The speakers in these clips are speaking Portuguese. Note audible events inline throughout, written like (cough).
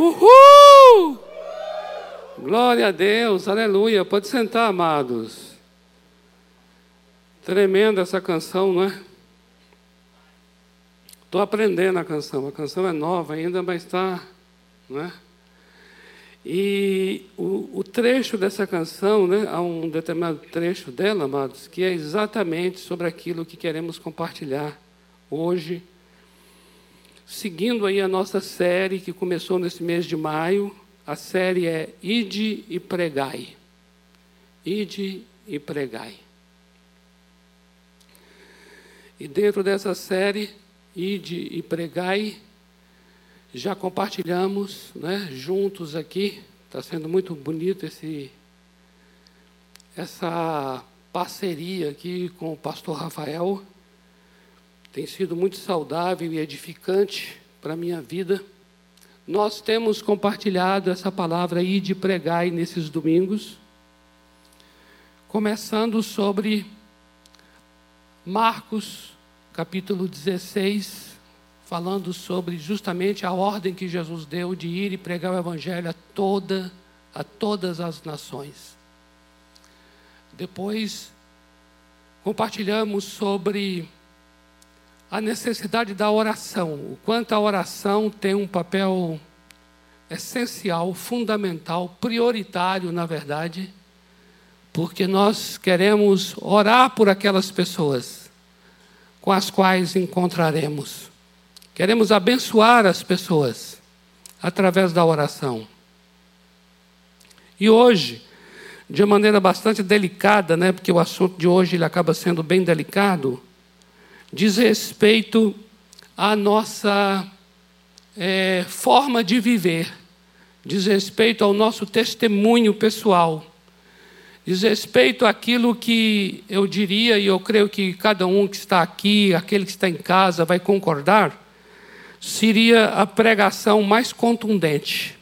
Uhul! Glória a Deus, aleluia. Pode sentar, amados. Tremenda essa canção, não é? Estou aprendendo a canção. A canção é nova ainda, mas está, não é? E o, o, trecho dessa canção, né, há um determinado trecho dela, amados, que é exatamente sobre aquilo que queremos compartilhar hoje, seguindo aí a nossa série que começou nesse mês de maio. A série é Ide e Pregai. Ide e Pregai. E dentro dessa série, Ide e Pregai, já compartilhamos né, juntos aqui, está sendo muito bonito esse, essa parceria aqui com o pastor Rafael. Tem sido muito saudável e edificante para a minha vida. Nós temos compartilhado essa palavra aí de pregar nesses domingos, começando sobre Marcos, capítulo 16, falando sobre justamente a ordem que Jesus deu de ir e pregar o evangelho a toda a todas as nações. Depois compartilhamos sobre a necessidade da oração, o quanto a oração tem um papel essencial, fundamental, prioritário, na verdade, porque nós queremos orar por aquelas pessoas com as quais encontraremos. Queremos abençoar as pessoas através da oração. E hoje, de maneira bastante delicada, né, porque o assunto de hoje ele acaba sendo bem delicado, diz respeito à nossa é, forma de viver, diz respeito ao nosso testemunho pessoal, diz respeito àquilo que eu diria, e eu creio que cada um que está aqui, aquele que está em casa, vai concordar seria a pregação mais contundente.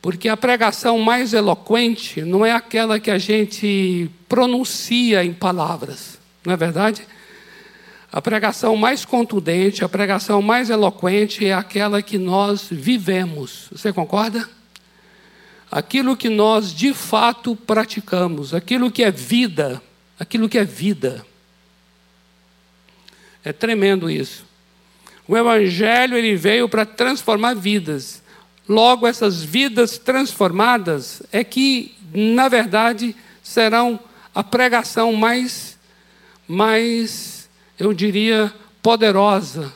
Porque a pregação mais eloquente não é aquela que a gente pronuncia em palavras, não é verdade? A pregação mais contundente, a pregação mais eloquente é aquela que nós vivemos. Você concorda? Aquilo que nós de fato praticamos, aquilo que é vida, aquilo que é vida. É tremendo isso. O evangelho ele veio para transformar vidas. Logo essas vidas transformadas é que, na verdade, serão a pregação mais mais, eu diria, poderosa.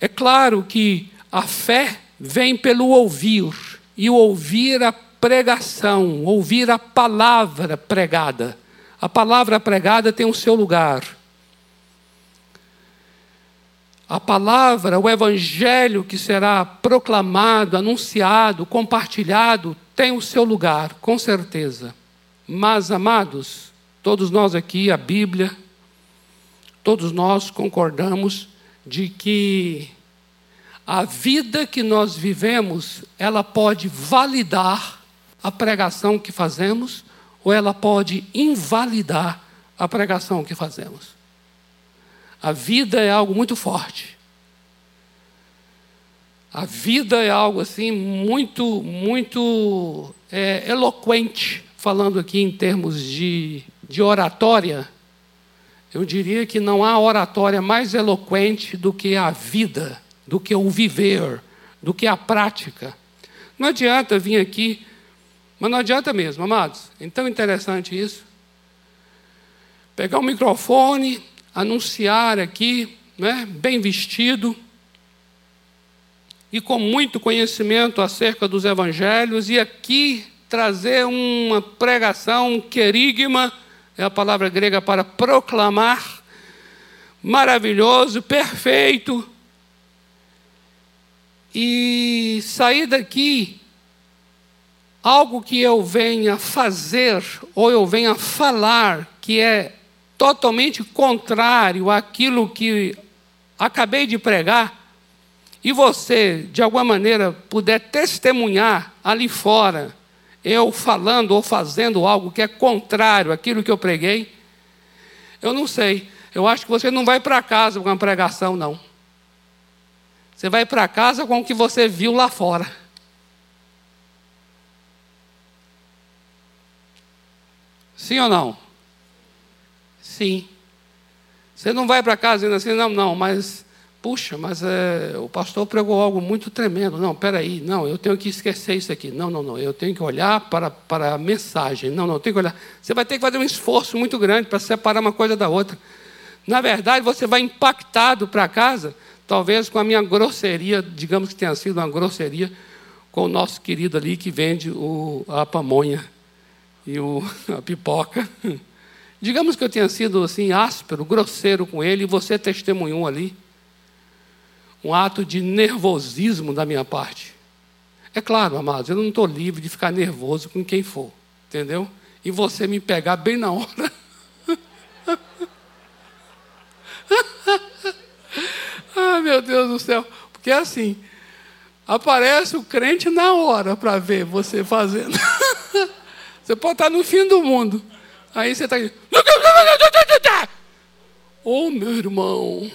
É claro que a fé vem pelo ouvir, e ouvir a pregação, ouvir a palavra pregada. A palavra pregada tem o seu lugar. A palavra, o evangelho que será proclamado, anunciado, compartilhado, tem o seu lugar, com certeza. Mas, amados, todos nós aqui, a Bíblia, todos nós concordamos de que a vida que nós vivemos, ela pode validar a pregação que fazemos, ou ela pode invalidar a pregação que fazemos. A vida é algo muito forte. A vida é algo assim muito, muito é, eloquente, falando aqui em termos de, de oratória. Eu diria que não há oratória mais eloquente do que a vida, do que o viver, do que a prática. Não adianta vir aqui, mas não adianta mesmo, amados. É tão interessante isso. Pegar o microfone, anunciar aqui, né, bem vestido e com muito conhecimento acerca dos evangelhos, e aqui trazer uma pregação, um querigma, é a palavra grega para proclamar, maravilhoso, perfeito, e sair daqui algo que eu venha fazer ou eu venha falar que é totalmente contrário àquilo que acabei de pregar, e você, de alguma maneira, puder testemunhar ali fora, eu falando ou fazendo algo que é contrário àquilo que eu preguei, eu não sei. Eu acho que você não vai para casa com uma pregação, não. Você vai para casa com o que você viu lá fora. Sim ou não? Sim. Você não vai para casa dizendo assim, não, não, mas, puxa, mas é, o pastor pregou algo muito tremendo. Não, peraí, não, eu tenho que esquecer isso aqui. Não, não, não, eu tenho que olhar para, para a mensagem. Não, não, tenho que olhar. Você vai ter que fazer um esforço muito grande para separar uma coisa da outra. Na verdade, você vai impactado para casa, talvez com a minha grosseria, digamos que tenha sido uma grosseria, com o nosso querido ali que vende o, a pamonha e o, (laughs) a pipoca. Digamos que eu tenha sido assim áspero, grosseiro com ele, e você testemunhou ali um ato de nervosismo da minha parte. É claro, amados, eu não estou livre de ficar nervoso com quem for, entendeu? E você me pegar bem na hora. (laughs) ah, meu Deus do céu. Porque é assim, aparece o crente na hora para ver você fazendo. (laughs) você pode estar no fim do mundo. Aí você está aí. (laughs) Ô oh, meu irmão.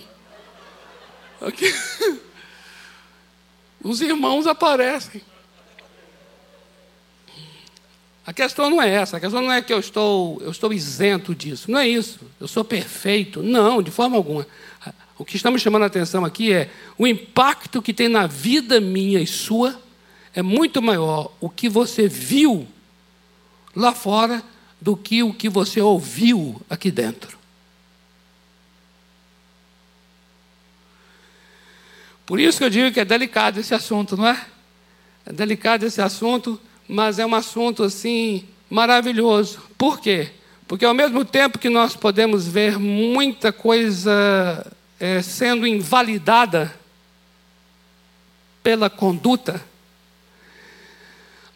Aqui. Os irmãos aparecem. A questão não é essa, a questão não é que eu estou, eu estou isento disso, não é isso, eu sou perfeito, não, de forma alguma. O que estamos chamando a atenção aqui é o impacto que tem na vida minha e sua é muito maior o que você viu lá fora do que o que você ouviu aqui dentro. Por isso que eu digo que é delicado esse assunto, não é? É delicado esse assunto, mas é um assunto assim maravilhoso. Por quê? Porque ao mesmo tempo que nós podemos ver muita coisa é, sendo invalidada pela conduta,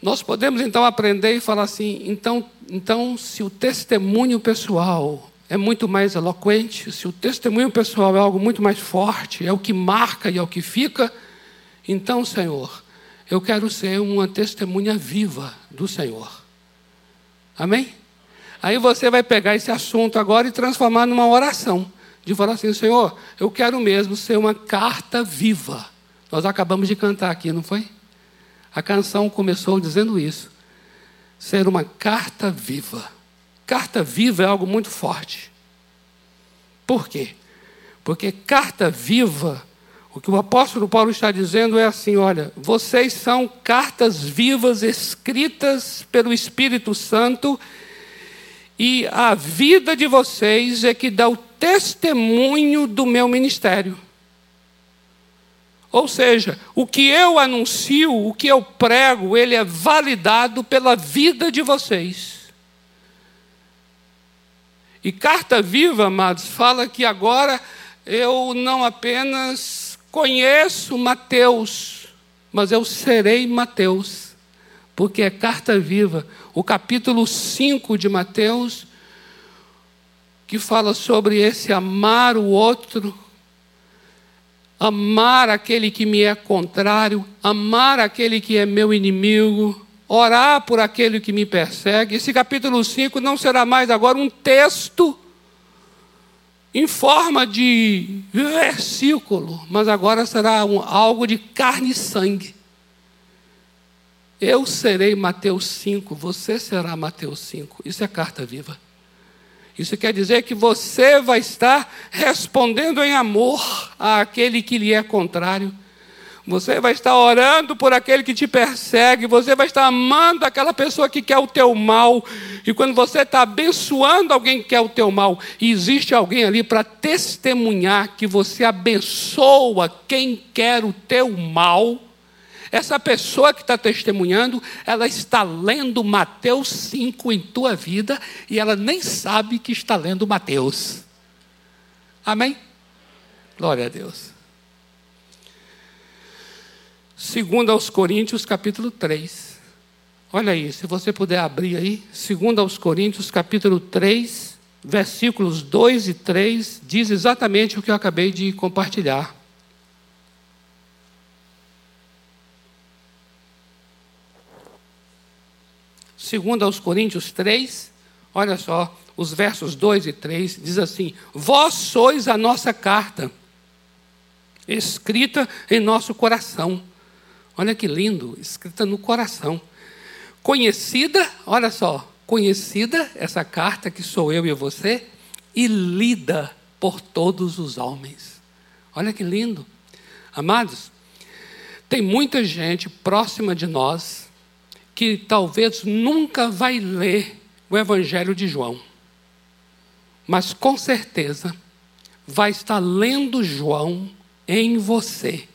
nós podemos então aprender e falar assim: então, então, se o testemunho pessoal é muito mais eloquente, se o testemunho pessoal é algo muito mais forte, é o que marca e é o que fica, então, Senhor, eu quero ser uma testemunha viva do Senhor. Amém? Aí você vai pegar esse assunto agora e transformar numa oração. De falar assim, Senhor, eu quero mesmo ser uma carta viva. Nós acabamos de cantar aqui, não foi? A canção começou dizendo isso. Ser uma carta viva. Carta viva é algo muito forte. Por quê? Porque carta viva, o que o apóstolo Paulo está dizendo é assim: olha, vocês são cartas vivas escritas pelo Espírito Santo, e a vida de vocês é que dá o testemunho do meu ministério. Ou seja, o que eu anuncio, o que eu prego, ele é validado pela vida de vocês. E Carta Viva, amados, fala que agora eu não apenas conheço Mateus, mas eu serei Mateus, porque é Carta Viva, o capítulo 5 de Mateus, que fala sobre esse amar o outro amar aquele que me é contrário, amar aquele que é meu inimigo, orar por aquele que me persegue. Esse capítulo 5 não será mais agora um texto em forma de versículo, mas agora será um, algo de carne e sangue. Eu serei Mateus 5, você será Mateus 5. Isso é carta viva. Isso quer dizer que você vai estar respondendo em amor àquele que lhe é contrário. Você vai estar orando por aquele que te persegue, você vai estar amando aquela pessoa que quer o teu mal. E quando você está abençoando alguém que quer o teu mal, existe alguém ali para testemunhar que você abençoa quem quer o teu mal, essa pessoa que está testemunhando, ela está lendo Mateus 5 em tua vida e ela nem sabe que está lendo Mateus. Amém? Glória a Deus. Segundo aos Coríntios, capítulo 3. Olha aí, se você puder abrir aí, segundo aos Coríntios, capítulo 3, versículos 2 e 3, diz exatamente o que eu acabei de compartilhar. Segundo aos Coríntios 3, olha só, os versos 2 e 3, diz assim: Vós sois a nossa carta, escrita em nosso coração. Olha que lindo, escrita no coração. Conhecida, olha só, conhecida essa carta que sou eu e você, e lida por todos os homens. Olha que lindo. Amados, tem muita gente próxima de nós que talvez nunca vai ler o Evangelho de João, mas com certeza vai estar lendo João em você.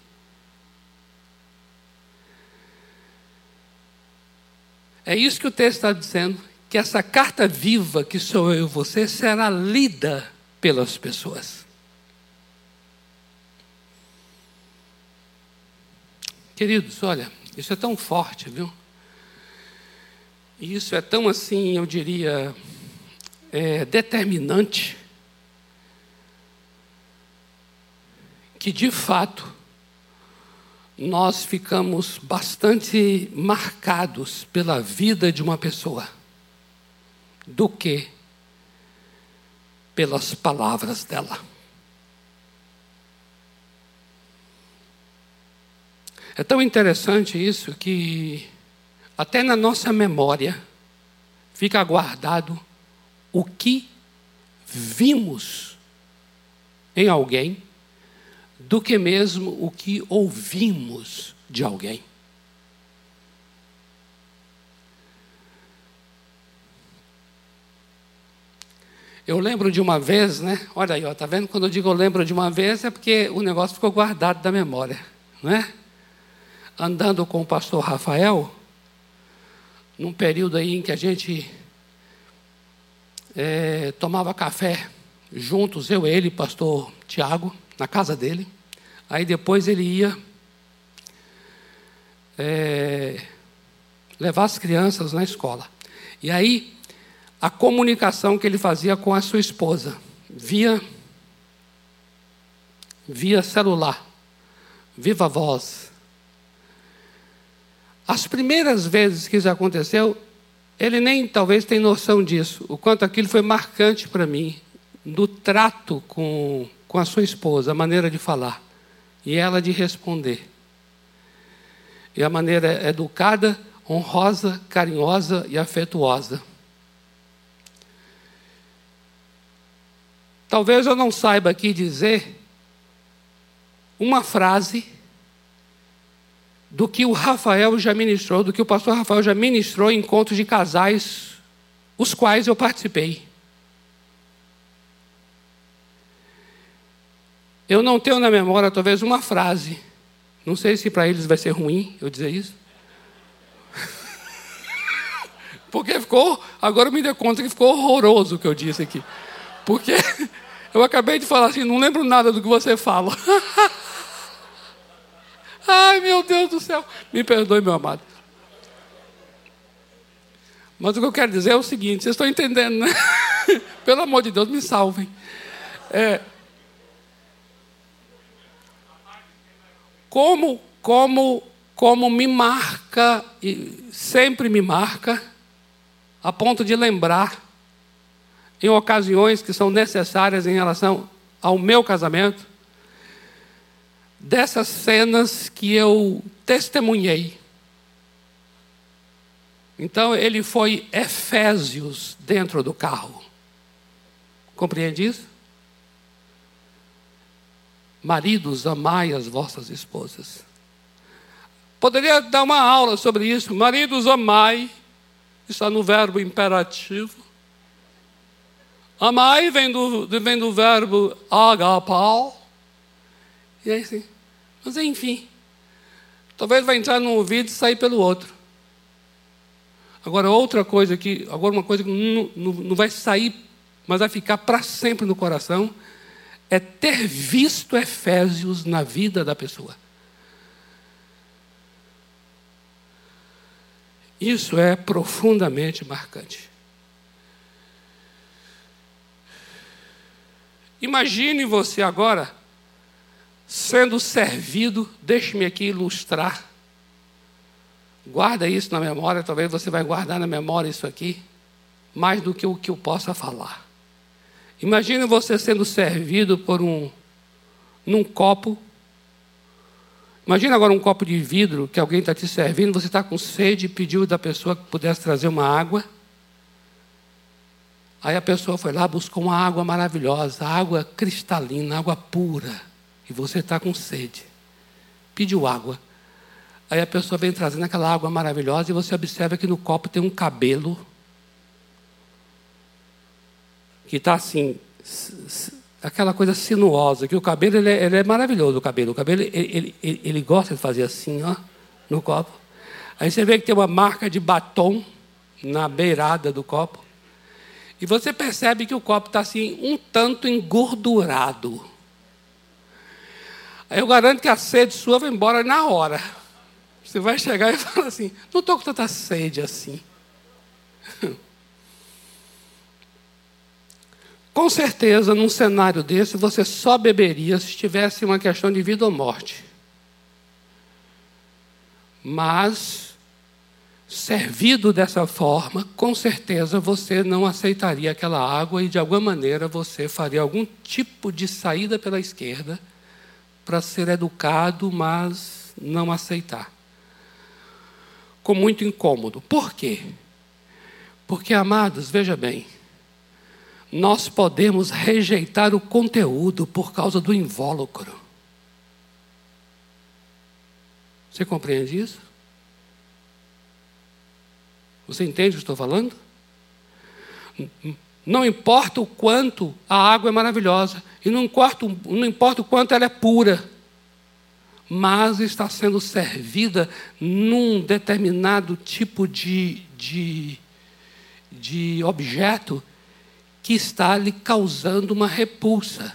É isso que o texto está dizendo, que essa carta viva que sou eu e você será lida pelas pessoas. Queridos, olha, isso é tão forte, viu? Isso é tão assim, eu diria, é, determinante, que de fato nós ficamos bastante marcados pela vida de uma pessoa, do que pelas palavras dela. É tão interessante isso que até na nossa memória fica guardado o que vimos em alguém do que mesmo o que ouvimos de alguém. Eu lembro de uma vez, né? Olha aí, ó, tá vendo? Quando eu digo eu lembro de uma vez, é porque o negócio ficou guardado da memória, não é? andando com o pastor Rafael, num período aí em que a gente é, tomava café juntos, eu, ele, pastor Tiago, na casa dele. Aí depois ele ia é, levar as crianças na escola. E aí, a comunicação que ele fazia com a sua esposa, via, via celular, viva voz, as primeiras vezes que isso aconteceu, ele nem talvez tenha noção disso, o quanto aquilo foi marcante para mim, do trato com, com a sua esposa, a maneira de falar e ela de responder. E a maneira educada, honrosa, carinhosa e afetuosa. Talvez eu não saiba aqui dizer uma frase do que o Rafael já ministrou, do que o pastor Rafael já ministrou em encontros de casais, os quais eu participei. Eu não tenho na memória talvez uma frase, não sei se para eles vai ser ruim eu dizer isso. (laughs) Porque ficou, agora eu me dei conta que ficou horroroso o que eu disse aqui. Porque (laughs) eu acabei de falar assim, não lembro nada do que você fala. (laughs) Ai, meu Deus do céu. Me perdoe, meu amado. Mas o que eu quero dizer é o seguinte: vocês estão entendendo, né? Pelo amor de Deus, me salvem. É, como, como, como me marca, e sempre me marca, a ponto de lembrar, em ocasiões que são necessárias em relação ao meu casamento, dessas cenas que eu testemunhei. Então ele foi Efésios dentro do carro. Compreende isso? Maridos, amai as vossas esposas. Poderia dar uma aula sobre isso. Maridos, amai. Está no verbo imperativo. Amai vem do, vem do verbo agapau. E aí sim. Mas enfim. Talvez vai entrar num ouvido e sair pelo outro. Agora, outra coisa que, agora uma coisa que não, não, não vai sair, mas vai ficar para sempre no coração, é ter visto Efésios na vida da pessoa. Isso é profundamente marcante. Imagine você agora sendo servido, deixe-me aqui ilustrar. Guarda isso na memória, talvez você vai guardar na memória isso aqui, mais do que o que eu possa falar. Imagine você sendo servido por um num copo Imagina agora um copo de vidro que alguém está te servindo, você está com sede e pediu da pessoa que pudesse trazer uma água. Aí a pessoa foi lá, buscou uma água maravilhosa, água cristalina, água pura. E você está com sede. Pediu água. Aí a pessoa vem trazendo aquela água maravilhosa e você observa que no copo tem um cabelo que está assim, aquela coisa sinuosa, que o cabelo ele é, ele é maravilhoso, o cabelo. O cabelo ele, ele, ele, gosta de fazer assim, ó, no copo. Aí você vê que tem uma marca de batom na beirada do copo. E você percebe que o copo está assim, um tanto engordurado. Aí eu garanto que a sede sua vai embora na hora. Você vai chegar e (laughs) falar assim: não estou com tanta sede assim. (laughs) Com certeza, num cenário desse, você só beberia se tivesse uma questão de vida ou morte. Mas, servido dessa forma, com certeza você não aceitaria aquela água e, de alguma maneira, você faria algum tipo de saída pela esquerda para ser educado, mas não aceitar. Com muito incômodo. Por quê? Porque, amados, veja bem nós podemos rejeitar o conteúdo por causa do invólucro. Você compreende isso? Você entende o que estou falando? Não importa o quanto a água é maravilhosa, e não importa, não importa o quanto ela é pura, mas está sendo servida num determinado tipo de, de, de objeto que está lhe causando uma repulsa.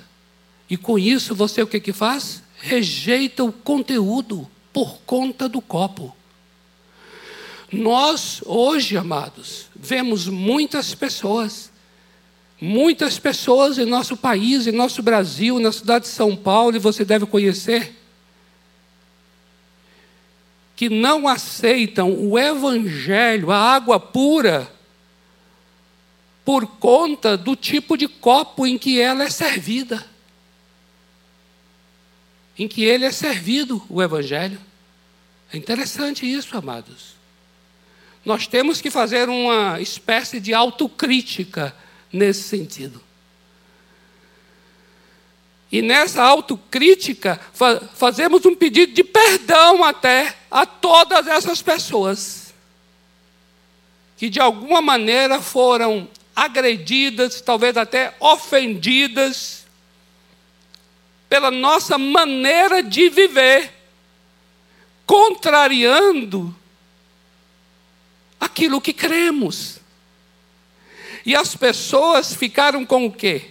E com isso você o que, que faz? Rejeita o conteúdo por conta do copo. Nós, hoje, amados, vemos muitas pessoas, muitas pessoas em nosso país, em nosso Brasil, na cidade de São Paulo, e você deve conhecer, que não aceitam o Evangelho, a água pura, por conta do tipo de copo em que ela é servida. Em que ele é servido, o Evangelho. É interessante isso, amados. Nós temos que fazer uma espécie de autocrítica nesse sentido. E nessa autocrítica, fa fazemos um pedido de perdão até a todas essas pessoas que de alguma maneira foram agredidas, talvez até ofendidas, pela nossa maneira de viver, contrariando aquilo que cremos. E as pessoas ficaram com o quê?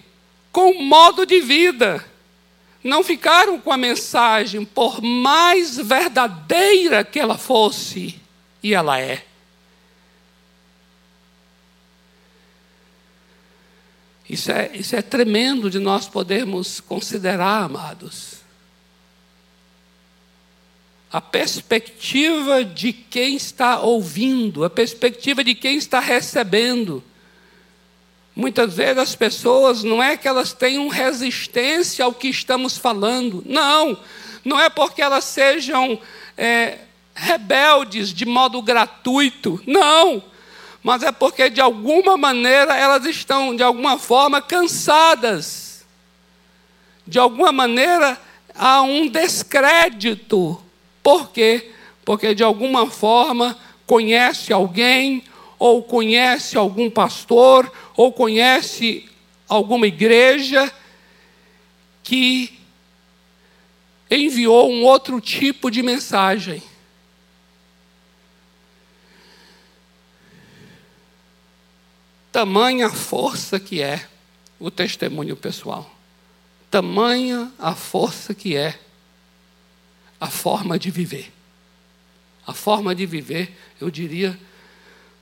Com o modo de vida. Não ficaram com a mensagem, por mais verdadeira que ela fosse, e ela é. Isso é, isso é tremendo de nós podermos considerar, amados. A perspectiva de quem está ouvindo, a perspectiva de quem está recebendo. Muitas vezes as pessoas não é que elas tenham resistência ao que estamos falando, não, não é porque elas sejam é, rebeldes de modo gratuito, não mas é porque de alguma maneira elas estão, de alguma forma, cansadas. De alguma maneira há um descrédito. Por quê? Porque de alguma forma conhece alguém, ou conhece algum pastor, ou conhece alguma igreja que enviou um outro tipo de mensagem. Tamanha força que é o testemunho pessoal. Tamanha a força que é a forma de viver. A forma de viver, eu diria,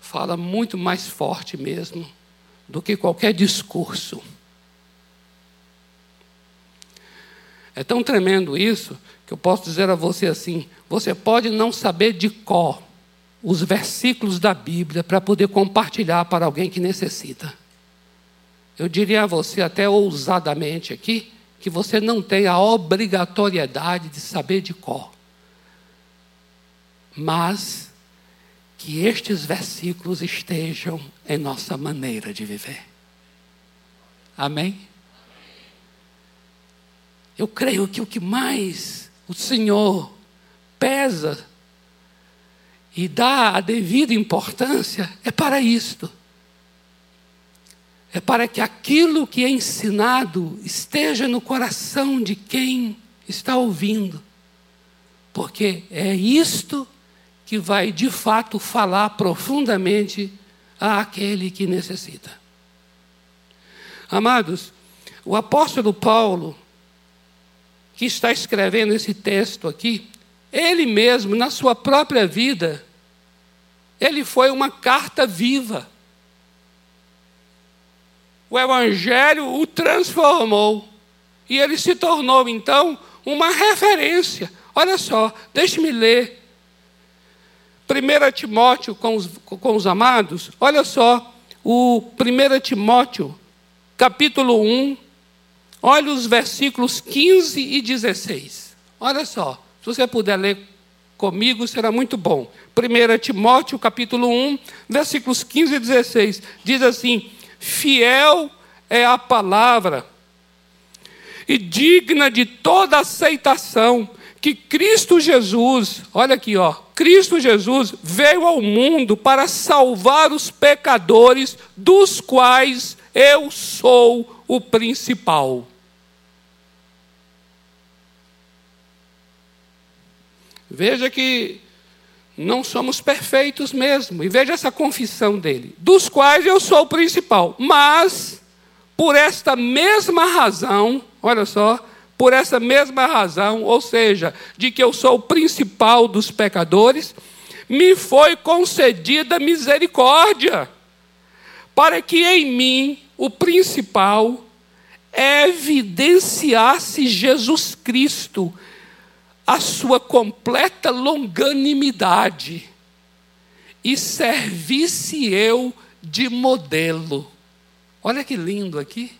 fala muito mais forte mesmo do que qualquer discurso. É tão tremendo isso que eu posso dizer a você assim: você pode não saber de cor os versículos da Bíblia para poder compartilhar para alguém que necessita. Eu diria a você, até ousadamente aqui, que você não tem a obrigatoriedade de saber de cor. mas que estes versículos estejam em nossa maneira de viver. Amém? Eu creio que o que mais o Senhor pesa e dá a devida importância é para isto. É para que aquilo que é ensinado esteja no coração de quem está ouvindo. Porque é isto que vai de fato falar profundamente àquele que necessita. Amados, o apóstolo Paulo, que está escrevendo esse texto aqui, ele mesmo, na sua própria vida, ele foi uma carta viva. O Evangelho o transformou. E ele se tornou, então, uma referência. Olha só, deixe-me ler. 1 Timóteo com os, com os amados, olha só, o 1 Timóteo, capítulo 1, olha os versículos 15 e 16. Olha só. Se você puder ler comigo, será muito bom. 1 Timóteo, capítulo 1, versículos 15 e 16. Diz assim: Fiel é a palavra, e digna de toda aceitação, que Cristo Jesus, olha aqui, ó, Cristo Jesus veio ao mundo para salvar os pecadores, dos quais eu sou o principal. Veja que não somos perfeitos mesmo. E veja essa confissão dele: dos quais eu sou o principal. Mas, por esta mesma razão, olha só, por essa mesma razão, ou seja, de que eu sou o principal dos pecadores, me foi concedida misericórdia, para que em mim, o principal, evidenciasse Jesus Cristo a sua completa longanimidade e servisse eu de modelo. Olha que lindo aqui.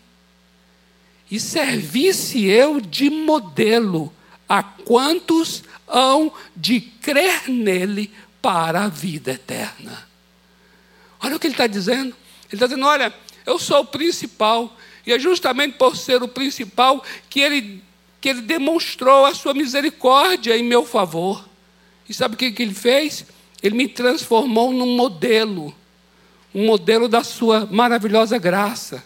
E servisse eu de modelo a quantos hão de crer nele para a vida eterna. Olha o que ele está dizendo. Ele está dizendo: olha, eu sou o principal, e é justamente por ser o principal que ele que ele demonstrou a sua misericórdia em meu favor. E sabe o que, que ele fez? Ele me transformou num modelo, um modelo da sua maravilhosa graça.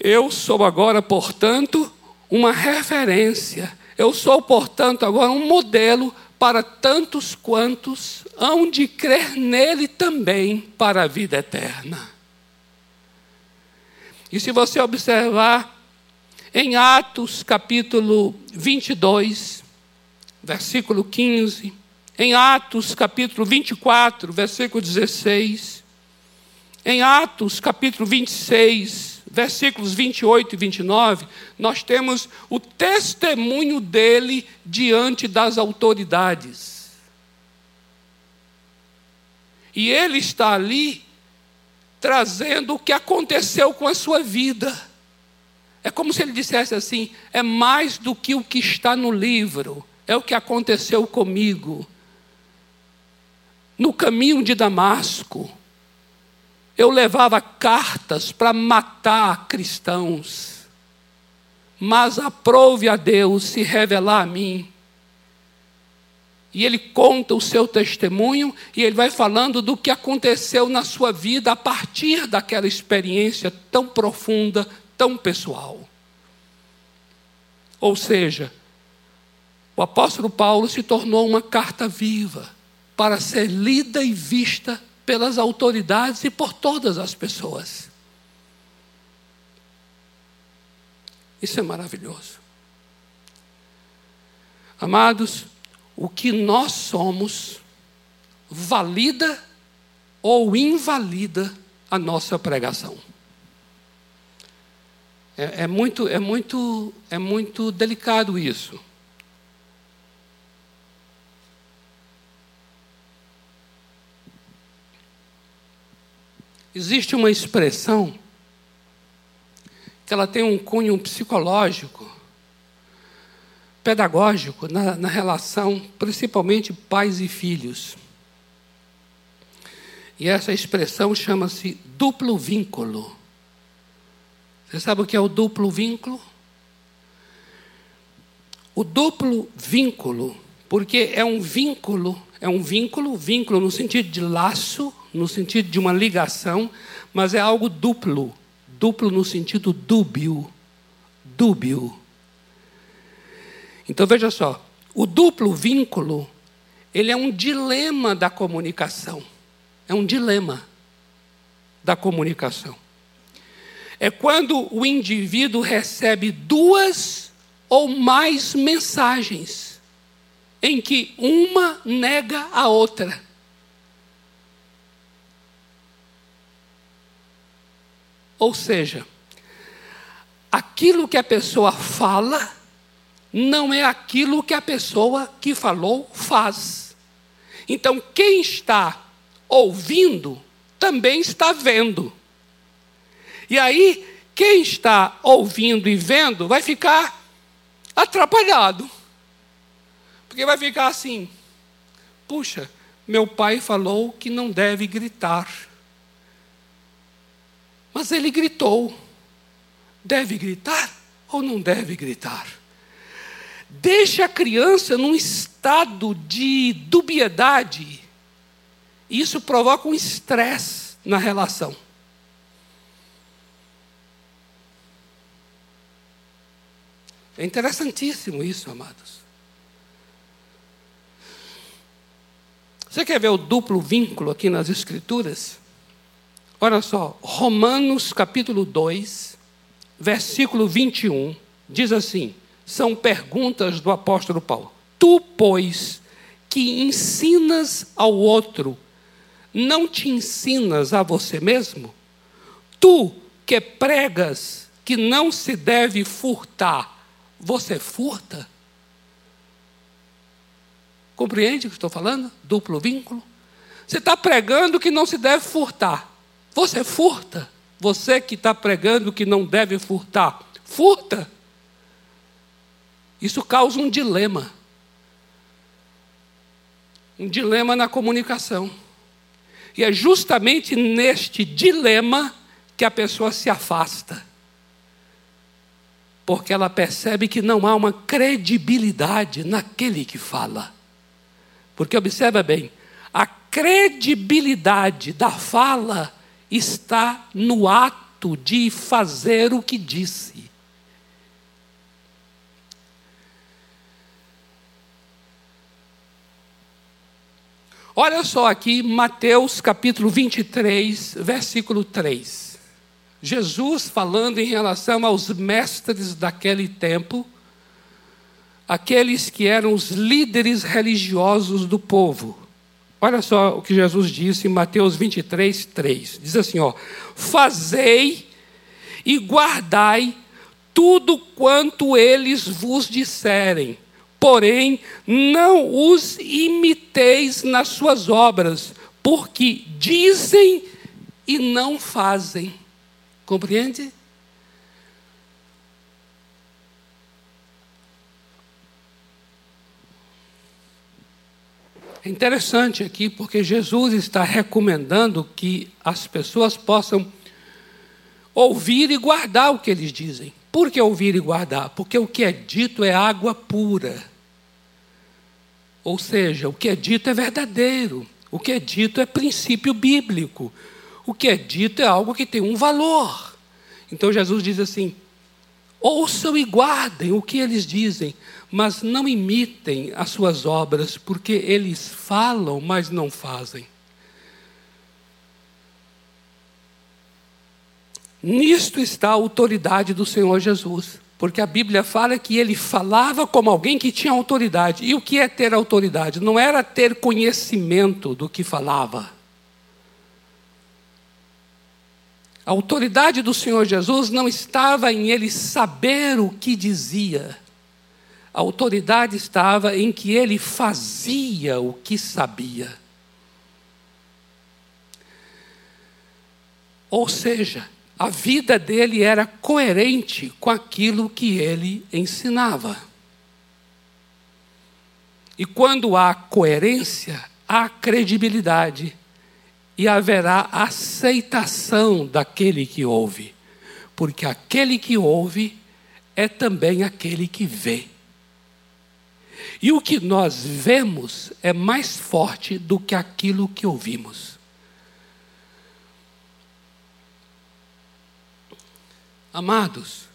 Eu sou agora, portanto, uma referência. Eu sou, portanto, agora um modelo para tantos quantos hão de crer nele também para a vida eterna. E se você observar em Atos capítulo 22, versículo 15, em Atos capítulo 24, versículo 16, em Atos capítulo 26, versículos 28 e 29, nós temos o testemunho dele diante das autoridades. E ele está ali trazendo o que aconteceu com a sua vida. É como se ele dissesse assim: é mais do que o que está no livro, é o que aconteceu comigo. No caminho de Damasco, eu levava cartas para matar cristãos, mas aprove a Deus se revelar a mim. E ele conta o seu testemunho e ele vai falando do que aconteceu na sua vida a partir daquela experiência tão profunda, tão pessoal. Ou seja, o apóstolo Paulo se tornou uma carta viva para ser lida e vista pelas autoridades e por todas as pessoas. Isso é maravilhoso. Amados, o que nós somos valida ou invalida a nossa pregação. É, é, muito, é, muito, é muito delicado isso. Existe uma expressão que ela tem um cunho psicológico. pedagógico na, na relação, principalmente pais e filhos. E essa expressão chama-se duplo vínculo. Você sabe o que é o duplo vínculo? O duplo vínculo, porque é um vínculo, é um vínculo, vínculo no sentido de laço, no sentido de uma ligação, mas é algo duplo, duplo no sentido dúbio, dúbio. Então veja só, o duplo vínculo, ele é um dilema da comunicação. É um dilema da comunicação. É quando o indivíduo recebe duas ou mais mensagens, em que uma nega a outra. Ou seja, aquilo que a pessoa fala não é aquilo que a pessoa que falou faz. Então, quem está ouvindo também está vendo. E aí, quem está ouvindo e vendo vai ficar atrapalhado. Porque vai ficar assim: puxa, meu pai falou que não deve gritar. Mas ele gritou. Deve gritar ou não deve gritar? Deixa a criança num estado de dubiedade. Isso provoca um estresse na relação. É interessantíssimo isso, amados. Você quer ver o duplo vínculo aqui nas Escrituras? Olha só, Romanos capítulo 2, versículo 21, diz assim: são perguntas do apóstolo Paulo. Tu, pois, que ensinas ao outro, não te ensinas a você mesmo? Tu que pregas que não se deve furtar, você furta? Compreende o que estou falando? Duplo vínculo. Você está pregando que não se deve furtar. Você furta. Você que está pregando que não deve furtar, furta. Isso causa um dilema. Um dilema na comunicação. E é justamente neste dilema que a pessoa se afasta. Porque ela percebe que não há uma credibilidade naquele que fala. Porque observa bem, a credibilidade da fala está no ato de fazer o que disse. Olha só aqui, Mateus capítulo 23, versículo 3. Jesus falando em relação aos mestres daquele tempo, aqueles que eram os líderes religiosos do povo. Olha só o que Jesus disse em Mateus 23, 3. Diz assim: ó, Fazei e guardai tudo quanto eles vos disserem, porém não os imiteis nas suas obras, porque dizem e não fazem. Compreende? É interessante aqui porque Jesus está recomendando que as pessoas possam ouvir e guardar o que eles dizem. Por que ouvir e guardar? Porque o que é dito é água pura. Ou seja, o que é dito é verdadeiro. O que é dito é princípio bíblico. O que é dito é algo que tem um valor. Então Jesus diz assim: ouçam e guardem o que eles dizem, mas não imitem as suas obras, porque eles falam, mas não fazem. Nisto está a autoridade do Senhor Jesus, porque a Bíblia fala que ele falava como alguém que tinha autoridade. E o que é ter autoridade? Não era ter conhecimento do que falava. A autoridade do Senhor Jesus não estava em ele saber o que dizia, a autoridade estava em que ele fazia o que sabia. Ou seja, a vida dele era coerente com aquilo que ele ensinava. E quando há coerência, há credibilidade e haverá aceitação daquele que ouve, porque aquele que ouve é também aquele que vê. E o que nós vemos é mais forte do que aquilo que ouvimos. Amados,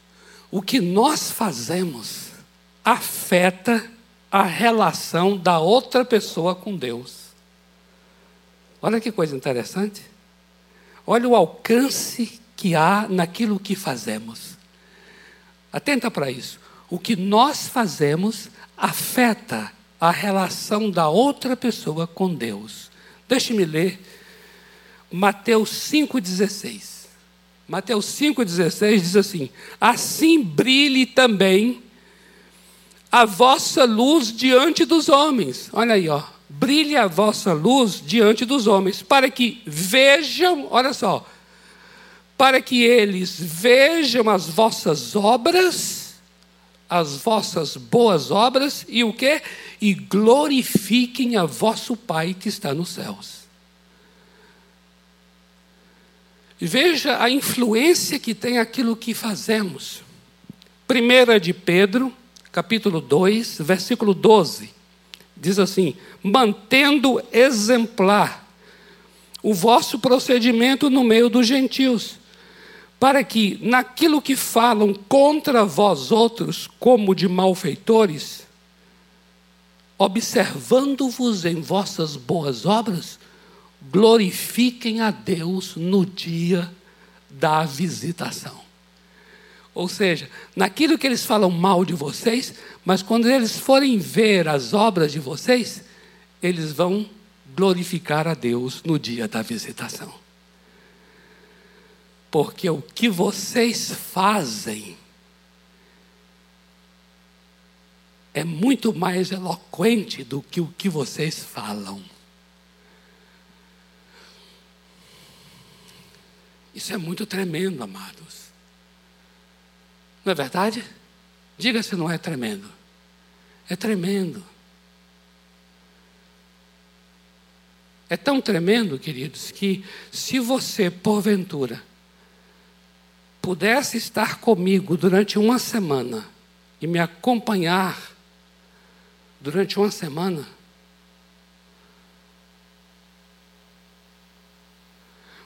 o que nós fazemos afeta a relação da outra pessoa com Deus. Olha que coisa interessante. Olha o alcance que há naquilo que fazemos. Atenta para isso. O que nós fazemos afeta a relação da outra pessoa com Deus. Deixe-me ler Mateus 5,16. Mateus 5,16 diz assim: Assim brilhe também a vossa luz diante dos homens. Olha aí, ó. Brilhe a vossa luz diante dos homens, para que vejam, olha só, para que eles vejam as vossas obras, as vossas boas obras, e o que? E glorifiquem a vosso Pai que está nos céus. Veja a influência que tem aquilo que fazemos. Primeira de Pedro, capítulo 2, versículo 12. Diz assim: mantendo exemplar o vosso procedimento no meio dos gentios, para que naquilo que falam contra vós outros, como de malfeitores, observando-vos em vossas boas obras, glorifiquem a Deus no dia da visitação. Ou seja, naquilo que eles falam mal de vocês, mas quando eles forem ver as obras de vocês, eles vão glorificar a Deus no dia da visitação. Porque o que vocês fazem é muito mais eloquente do que o que vocês falam. Isso é muito tremendo, amados. Não é verdade? Diga se não é tremendo. É tremendo. É tão tremendo, queridos, que se você, porventura, pudesse estar comigo durante uma semana e me acompanhar durante uma semana,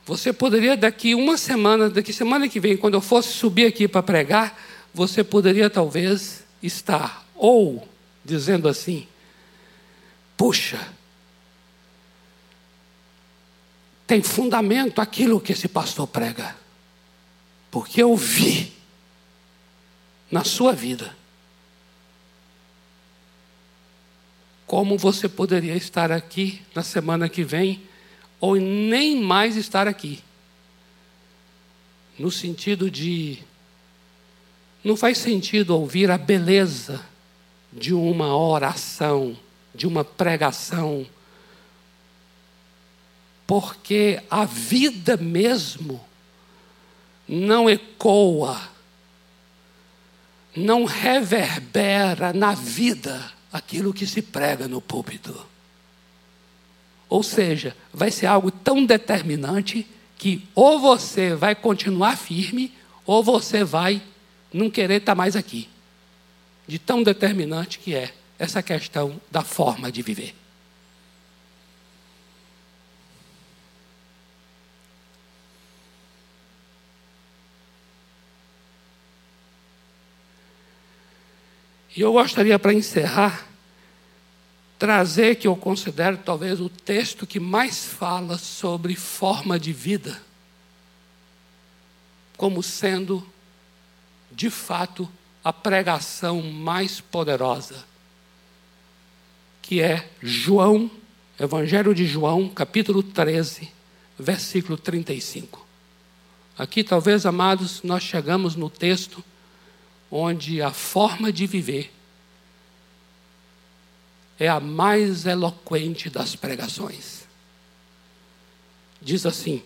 Você poderia, daqui uma semana, daqui semana que vem, quando eu fosse subir aqui para pregar, você poderia talvez estar ou dizendo assim: puxa, tem fundamento aquilo que esse pastor prega, porque eu vi na sua vida como você poderia estar aqui na semana que vem ou nem mais estar aqui. No sentido de. Não faz sentido ouvir a beleza de uma oração, de uma pregação, porque a vida mesmo não ecoa, não reverbera na vida aquilo que se prega no púlpito. Ou seja, vai ser algo tão determinante que ou você vai continuar firme, ou você vai não querer estar mais aqui. De tão determinante que é essa questão da forma de viver. E eu gostaria, para encerrar, trazer que eu considero talvez o texto que mais fala sobre forma de vida, como sendo, de fato, a pregação mais poderosa, que é João, Evangelho de João, capítulo 13, versículo 35. Aqui, talvez, amados, nós chegamos no texto onde a forma de viver é a mais eloquente das pregações. Diz assim: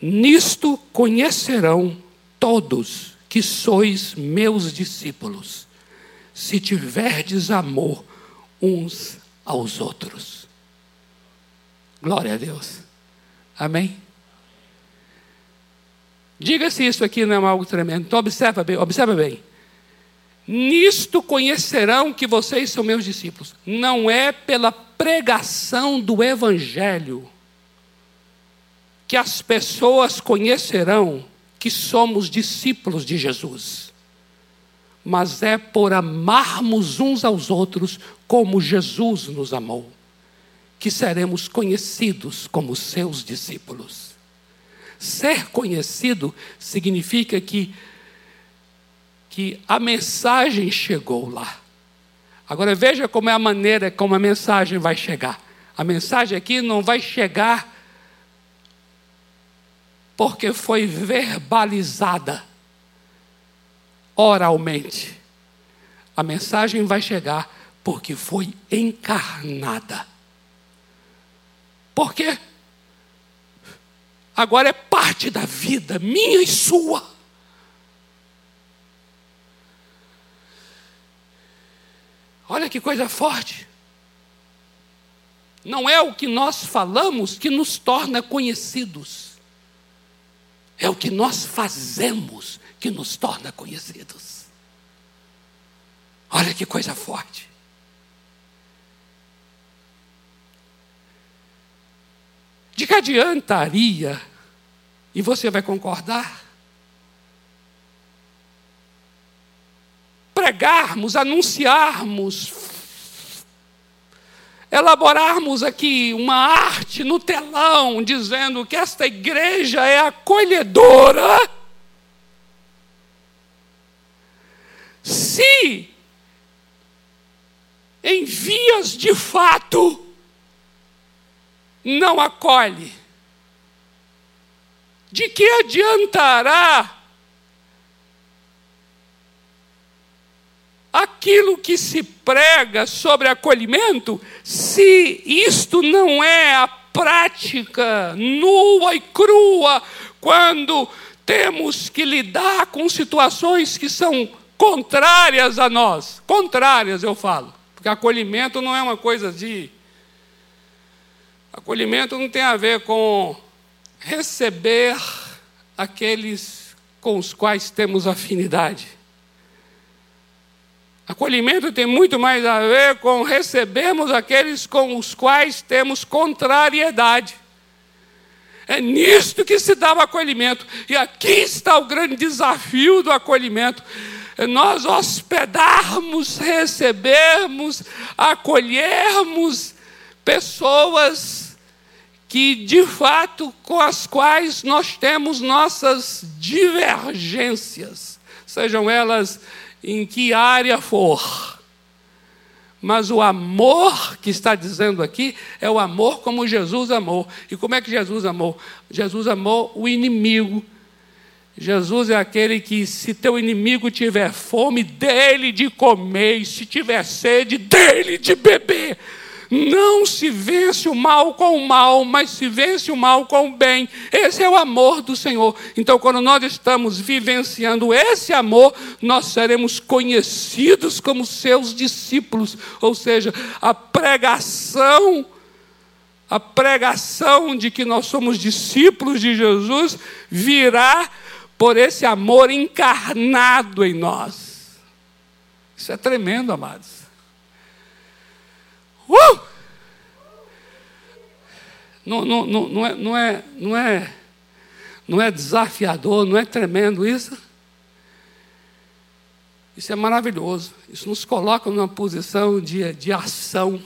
Nisto conhecerão todos que sois meus discípulos, se tiverdes amor uns aos outros. Glória a Deus. Amém? Diga se isso aqui não é algo tremendo. Então observa bem, observa bem. Nisto conhecerão que vocês são meus discípulos. Não é pela pregação do Evangelho que as pessoas conhecerão que somos discípulos de Jesus, mas é por amarmos uns aos outros como Jesus nos amou, que seremos conhecidos como seus discípulos. Ser conhecido significa que que a mensagem chegou lá. Agora veja como é a maneira como a mensagem vai chegar. A mensagem aqui não vai chegar porque foi verbalizada oralmente. A mensagem vai chegar porque foi encarnada. Por quê? Agora é parte da vida minha e sua. Olha que coisa forte. Não é o que nós falamos que nos torna conhecidos. É o que nós fazemos que nos torna conhecidos. Olha que coisa forte. De que adiantaria, e você vai concordar, pregarmos, anunciarmos, elaborarmos aqui uma arte no telão, dizendo que esta igreja é acolhedora, se em vias de fato não acolhe, de que adiantará aquilo que se prega sobre acolhimento, se isto não é a prática nua e crua, quando temos que lidar com situações que são contrárias a nós, contrárias eu falo, porque acolhimento não é uma coisa de. Acolhimento não tem a ver com receber aqueles com os quais temos afinidade. Acolhimento tem muito mais a ver com recebermos aqueles com os quais temos contrariedade. É nisto que se dá o acolhimento. E aqui está o grande desafio do acolhimento. É nós hospedarmos, recebermos, acolhermos pessoas que de fato com as quais nós temos nossas divergências, sejam elas em que área for. Mas o amor que está dizendo aqui é o amor como Jesus amou. E como é que Jesus amou? Jesus amou o inimigo. Jesus é aquele que, se teu inimigo tiver fome, dele de comer, e se tiver sede, dele de beber. Não se vence o mal com o mal, mas se vence o mal com o bem. Esse é o amor do Senhor. Então, quando nós estamos vivenciando esse amor, nós seremos conhecidos como seus discípulos. Ou seja, a pregação, a pregação de que nós somos discípulos de Jesus virá por esse amor encarnado em nós. Isso é tremendo, amados. Uh! Não, não, não, é, não, é, não, é, não é desafiador, não é tremendo isso? Isso é maravilhoso. Isso nos coloca numa posição de, de ação.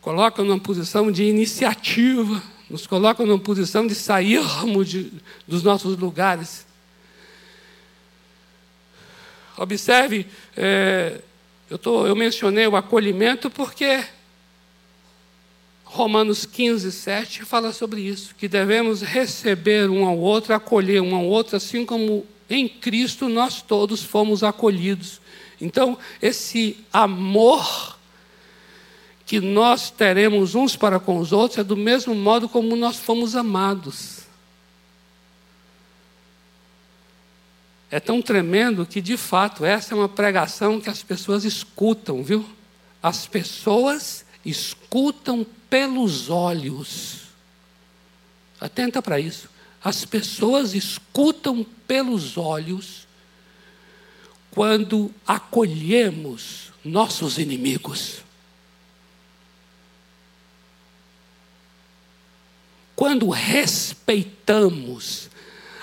Coloca numa posição de iniciativa. Nos coloca numa posição de sairmos de, dos nossos lugares. Observe, é, eu, tô, eu mencionei o acolhimento porque Romanos 15, 7 fala sobre isso, que devemos receber um ao outro, acolher um ao outro, assim como em Cristo nós todos fomos acolhidos. Então, esse amor que nós teremos uns para com os outros é do mesmo modo como nós fomos amados. É tão tremendo que, de fato, essa é uma pregação que as pessoas escutam, viu? as pessoas escutam pelos olhos. Atenta para isso. As pessoas escutam pelos olhos quando acolhemos nossos inimigos. Quando respeitamos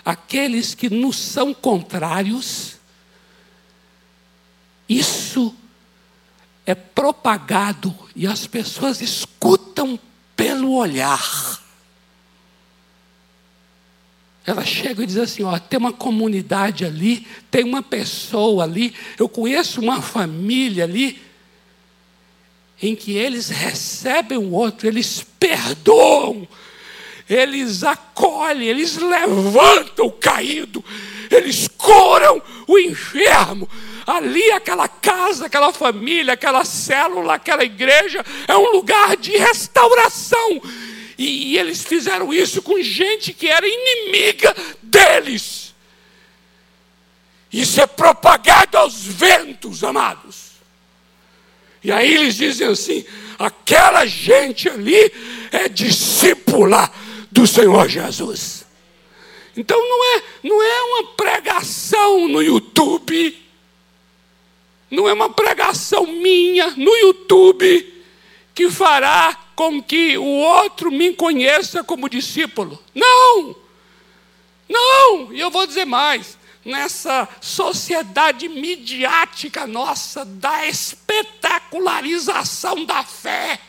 aqueles que nos são contrários, isso é propagado e as pessoas escutam pelo olhar. Ela chega e diz assim: ó, tem uma comunidade ali, tem uma pessoa ali, eu conheço uma família ali, em que eles recebem o outro, eles perdoam, eles acolhem, eles levantam o caído, eles curam o enfermo. Ali, aquela casa, aquela família, aquela célula, aquela igreja, é um lugar de restauração. E, eles fizeram isso com gente que era inimiga deles. Isso é propagado aos ventos, amados. E aí eles dizem assim: aquela gente ali é discípula do Senhor Jesus. Então não é, não é uma pregação no YouTube, não é uma pregação minha no YouTube que fará com que o outro me conheça como discípulo. Não! Não! E eu vou dizer mais. Nessa sociedade midiática nossa, da espetacularização da fé,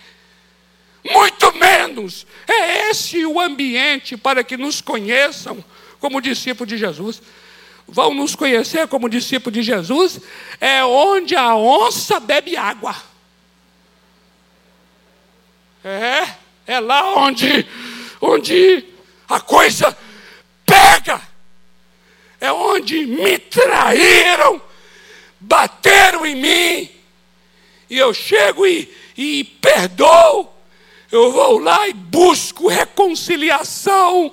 muito menos é esse o ambiente para que nos conheçam como discípulos de Jesus. Vão nos conhecer como discípulos de Jesus, é onde a onça bebe água. É, é lá onde, onde a coisa pega. É onde me traíram, bateram em mim, e eu chego e, e perdoo. Eu vou lá e busco reconciliação.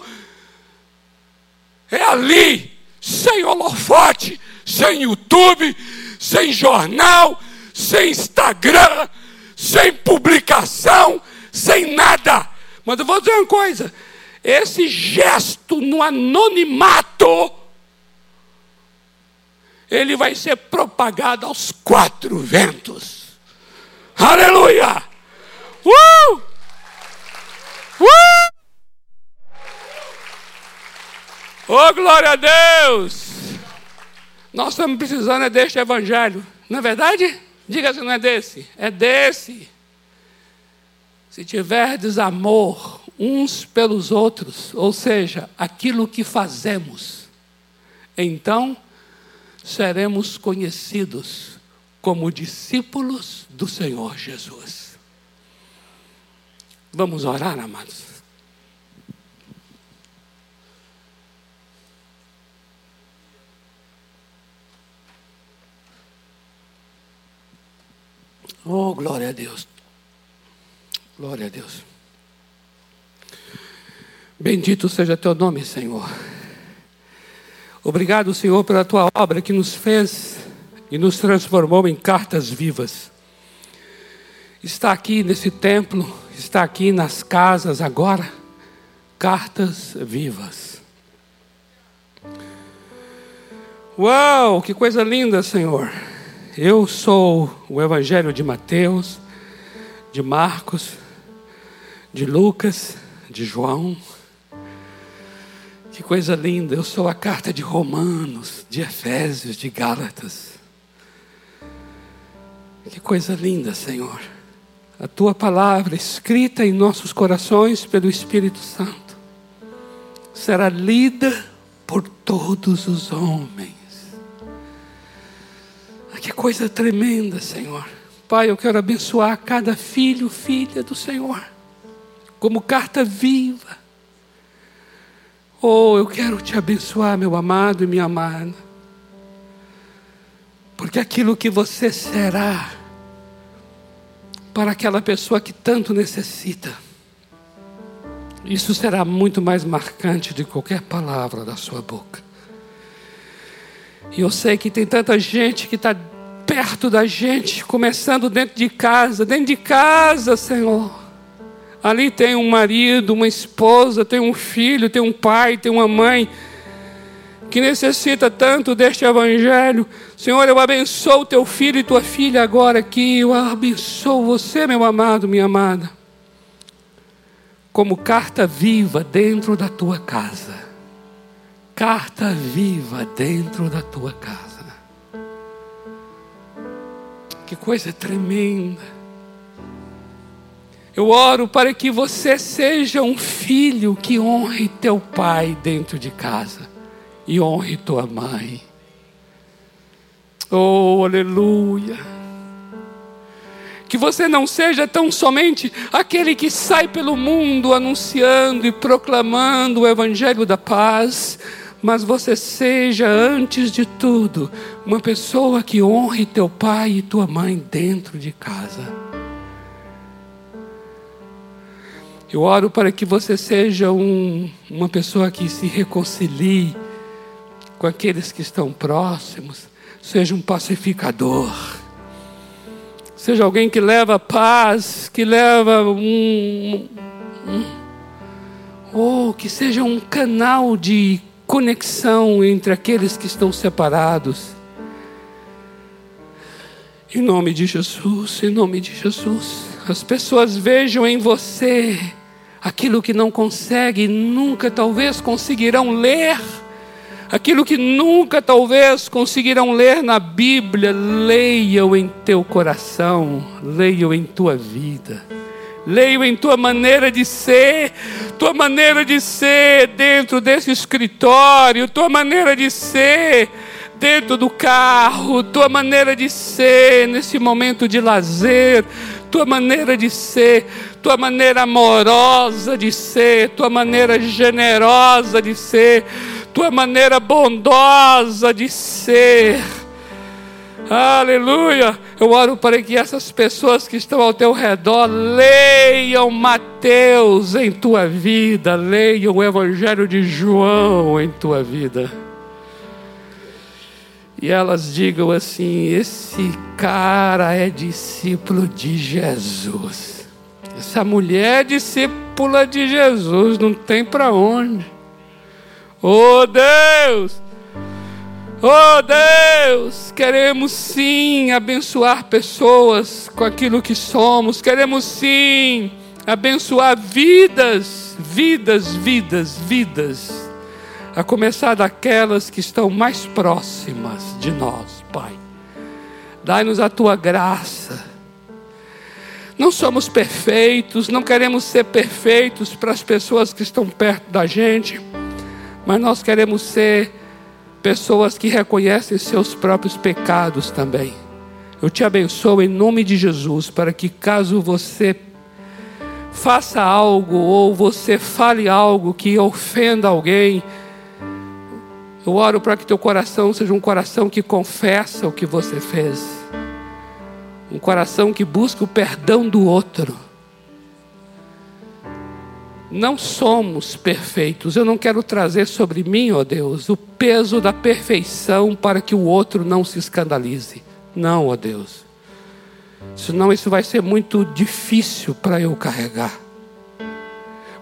É ali, sem holofote, sem YouTube, sem jornal, sem Instagram, sem publicação, sem nada. Mas eu vou dizer uma coisa: esse gesto no anonimato, ele vai ser propagado aos quatro ventos. Aleluia! Uh! Uh! Oh, glória a Deus! Nós estamos precisando é deste evangelho, não é verdade? Diga se não é desse, é desse. Se tiverdes amor uns pelos outros, ou seja, aquilo que fazemos, então seremos conhecidos como discípulos do Senhor Jesus. Vamos orar, amados. Oh, glória a Deus. Glória a Deus. Bendito seja teu nome, Senhor. Obrigado, Senhor, pela tua obra que nos fez e nos transformou em cartas vivas. Está aqui nesse templo, está aqui nas casas agora, cartas vivas. Uau, que coisa linda, Senhor. Eu sou o Evangelho de Mateus, de Marcos, de Lucas, de João. Que coisa linda, eu sou a carta de Romanos, de Efésios, de Gálatas. Que coisa linda, Senhor. A tua palavra escrita em nossos corações pelo Espírito Santo será lida por todos os homens. Ah, que coisa tremenda, Senhor. Pai, eu quero abençoar cada filho, filha do Senhor como carta viva. Oh, eu quero te abençoar, meu amado e minha amada. Porque aquilo que você será para aquela pessoa que tanto necessita, isso será muito mais marcante de qualquer palavra da sua boca. E eu sei que tem tanta gente que está perto da gente, começando dentro de casa, dentro de casa, Senhor. Ali tem um marido, uma esposa, tem um filho, tem um pai, tem uma mãe que necessita tanto deste evangelho. Senhor, eu abençoo teu filho e tua filha agora aqui. Eu abençoo você, meu amado, minha amada. Como carta viva dentro da tua casa. Carta viva dentro da tua casa. Que coisa tremenda. Eu oro para que você seja um filho que honre teu pai dentro de casa e honre tua mãe. Oh, aleluia. Que você não seja tão somente aquele que sai pelo mundo anunciando e proclamando o evangelho da paz, mas você seja, antes de tudo, uma pessoa que honre teu pai e tua mãe dentro de casa. Eu oro para que você seja um, uma pessoa que se reconcilie com aqueles que estão próximos, seja um pacificador, seja alguém que leva paz, que leva um, um ou que seja um canal de conexão entre aqueles que estão separados. Em nome de Jesus, em nome de Jesus, as pessoas vejam em você aquilo que não conseguem, nunca talvez conseguirão ler, aquilo que nunca talvez conseguirão ler na Bíblia, leiam em teu coração, leiam em tua vida. Leio em tua maneira de ser, tua maneira de ser dentro desse escritório, tua maneira de ser dentro do carro, tua maneira de ser nesse momento de lazer, tua maneira de ser, tua maneira amorosa de ser, tua maneira generosa de ser, tua maneira bondosa de ser. Aleluia! Eu oro para que essas pessoas que estão ao teu redor leiam Mateus em tua vida, leiam o Evangelho de João em tua vida e elas digam assim: esse cara é discípulo de Jesus. Essa mulher é discípula de Jesus, não tem para onde. Oh Deus! Oh Deus, queremos sim abençoar pessoas com aquilo que somos, queremos sim abençoar vidas, vidas, vidas, vidas a começar daquelas que estão mais próximas de nós, Pai. Dai-nos a tua graça. Não somos perfeitos, não queremos ser perfeitos para as pessoas que estão perto da gente, mas nós queremos ser pessoas que reconhecem seus próprios pecados também. Eu te abençoo em nome de Jesus, para que caso você faça algo ou você fale algo que ofenda alguém, eu oro para que teu coração seja um coração que confessa o que você fez, um coração que busca o perdão do outro. Não somos perfeitos, eu não quero trazer sobre mim, ó Deus, o peso da perfeição para que o outro não se escandalize. Não, ó Deus, senão isso vai ser muito difícil para eu carregar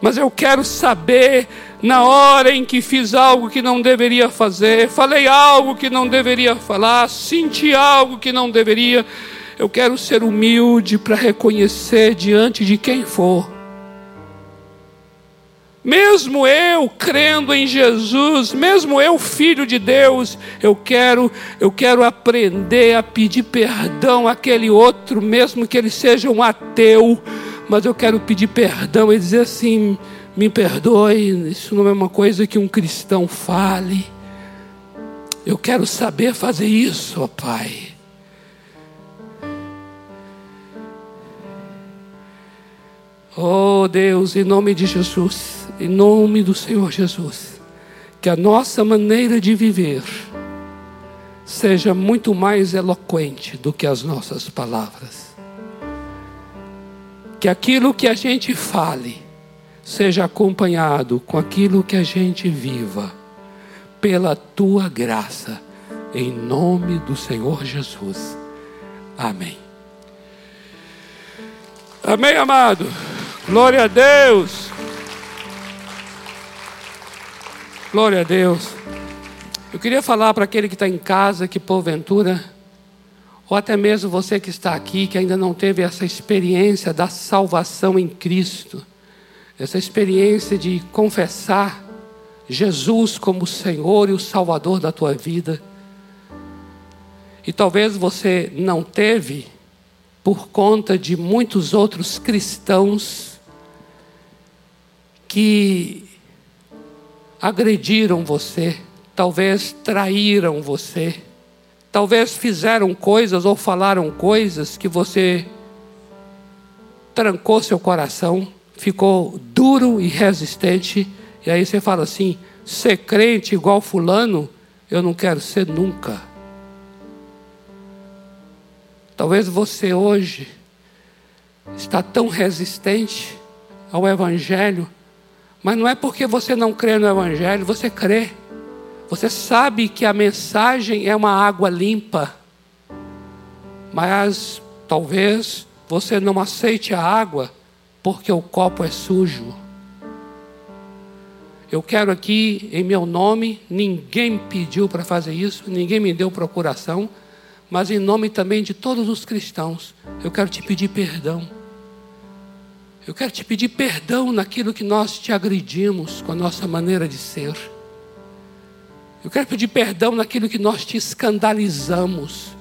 mas eu quero saber na hora em que fiz algo que não deveria fazer, falei algo que não deveria falar, senti algo que não deveria. Eu quero ser humilde para reconhecer diante de quem for. Mesmo eu crendo em Jesus, mesmo eu filho de Deus, eu quero, eu quero aprender a pedir perdão àquele outro, mesmo que ele seja um ateu mas eu quero pedir perdão e dizer assim: me perdoe, isso não é uma coisa que um cristão fale. Eu quero saber fazer isso, ó Pai. Oh Deus, em nome de Jesus, em nome do Senhor Jesus, que a nossa maneira de viver seja muito mais eloquente do que as nossas palavras que aquilo que a gente fale seja acompanhado com aquilo que a gente viva, pela tua graça, em nome do Senhor Jesus. Amém. Amém, amado. Glória a Deus. Glória a Deus. Eu queria falar para aquele que está em casa que porventura, ou até mesmo você que está aqui, que ainda não teve essa experiência da salvação em Cristo, essa experiência de confessar Jesus como o Senhor e o Salvador da tua vida. E talvez você não teve por conta de muitos outros cristãos que agrediram você, talvez traíram você, talvez fizeram coisas ou falaram coisas que você trancou seu coração, ficou duro e resistente, e aí você fala assim: ser crente igual Fulano, eu não quero ser nunca. Talvez você hoje está tão resistente ao Evangelho, mas não é porque você não crê no Evangelho, você crê. Você sabe que a mensagem é uma água limpa, mas talvez você não aceite a água porque o copo é sujo. Eu quero aqui, em meu nome, ninguém pediu para fazer isso, ninguém me deu procuração, mas em nome também de todos os cristãos, eu quero te pedir perdão. Eu quero te pedir perdão naquilo que nós te agredimos com a nossa maneira de ser. Eu quero pedir perdão naquilo que nós te escandalizamos.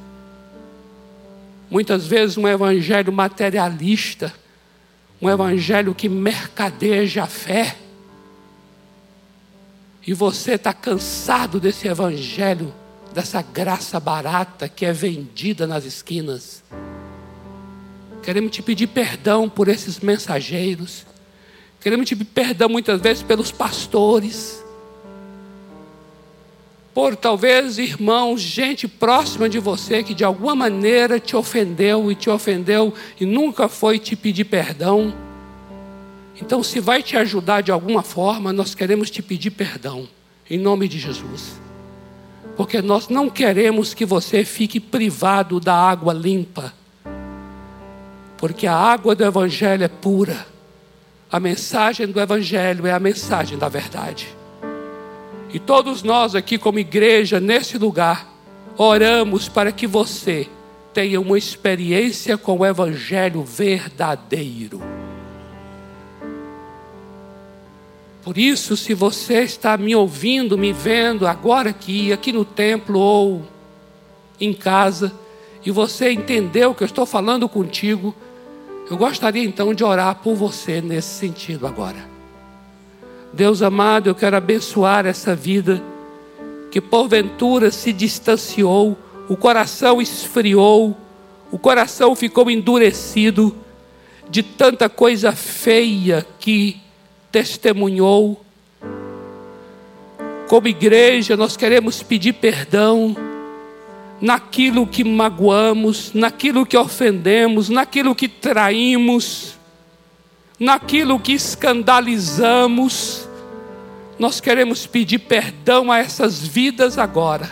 Muitas vezes um evangelho materialista, um evangelho que mercadeja a fé. E você está cansado desse evangelho, dessa graça barata que é vendida nas esquinas. Queremos te pedir perdão por esses mensageiros. Queremos te pedir perdão muitas vezes pelos pastores por talvez irmãos, gente próxima de você que de alguma maneira te ofendeu e te ofendeu e nunca foi te pedir perdão. Então, se vai te ajudar de alguma forma, nós queremos te pedir perdão, em nome de Jesus. Porque nós não queremos que você fique privado da água limpa. Porque a água do Evangelho é pura. A mensagem do Evangelho é a mensagem da verdade. E todos nós aqui, como igreja, nesse lugar, oramos para que você tenha uma experiência com o Evangelho verdadeiro. Por isso, se você está me ouvindo, me vendo agora aqui, aqui no templo ou em casa, e você entendeu que eu estou falando contigo, eu gostaria então de orar por você nesse sentido agora. Deus amado, eu quero abençoar essa vida que porventura se distanciou, o coração esfriou, o coração ficou endurecido de tanta coisa feia que testemunhou. Como igreja, nós queremos pedir perdão naquilo que magoamos, naquilo que ofendemos, naquilo que traímos naquilo que escandalizamos, nós queremos pedir perdão a essas vidas agora.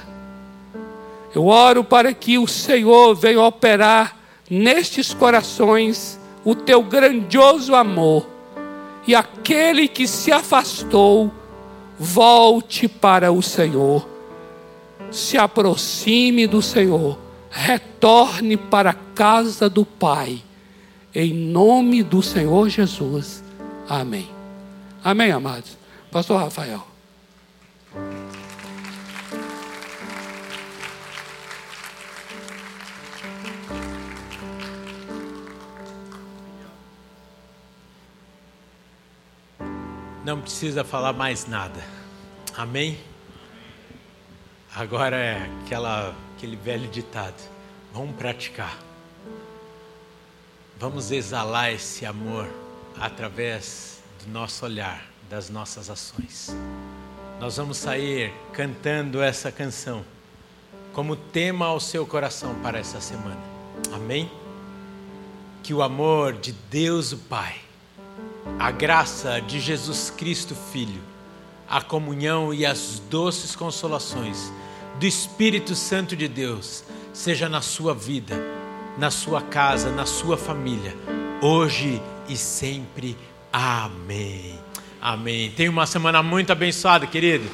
Eu oro para que o Senhor venha operar nestes corações o teu grandioso amor, e aquele que se afastou, volte para o Senhor, se aproxime do Senhor, retorne para a casa do Pai em nome do Senhor Jesus. Amém. Amém, amados. Pastor Rafael. Não precisa falar mais nada. Amém? Agora é aquela, aquele velho ditado. Vamos praticar. Vamos exalar esse amor através do nosso olhar, das nossas ações. Nós vamos sair cantando essa canção como tema ao seu coração para essa semana. Amém? Que o amor de Deus o Pai, a graça de Jesus Cristo Filho, a comunhão e as doces consolações do Espírito Santo de Deus seja na sua vida na sua casa, na sua família, hoje e sempre. Amém. Amém. Tenha uma semana muito abençoada, querido.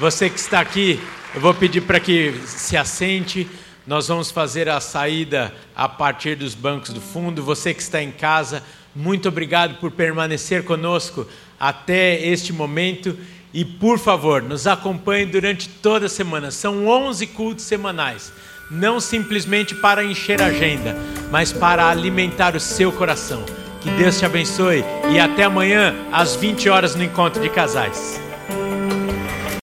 Você que está aqui, eu vou pedir para que se assente. Nós vamos fazer a saída a partir dos bancos do fundo. Você que está em casa, muito obrigado por permanecer conosco até este momento. E por favor, nos acompanhe durante toda a semana. São 11 cultos semanais. Não simplesmente para encher a agenda, mas para alimentar o seu coração. Que Deus te abençoe e até amanhã às 20 horas no encontro de casais.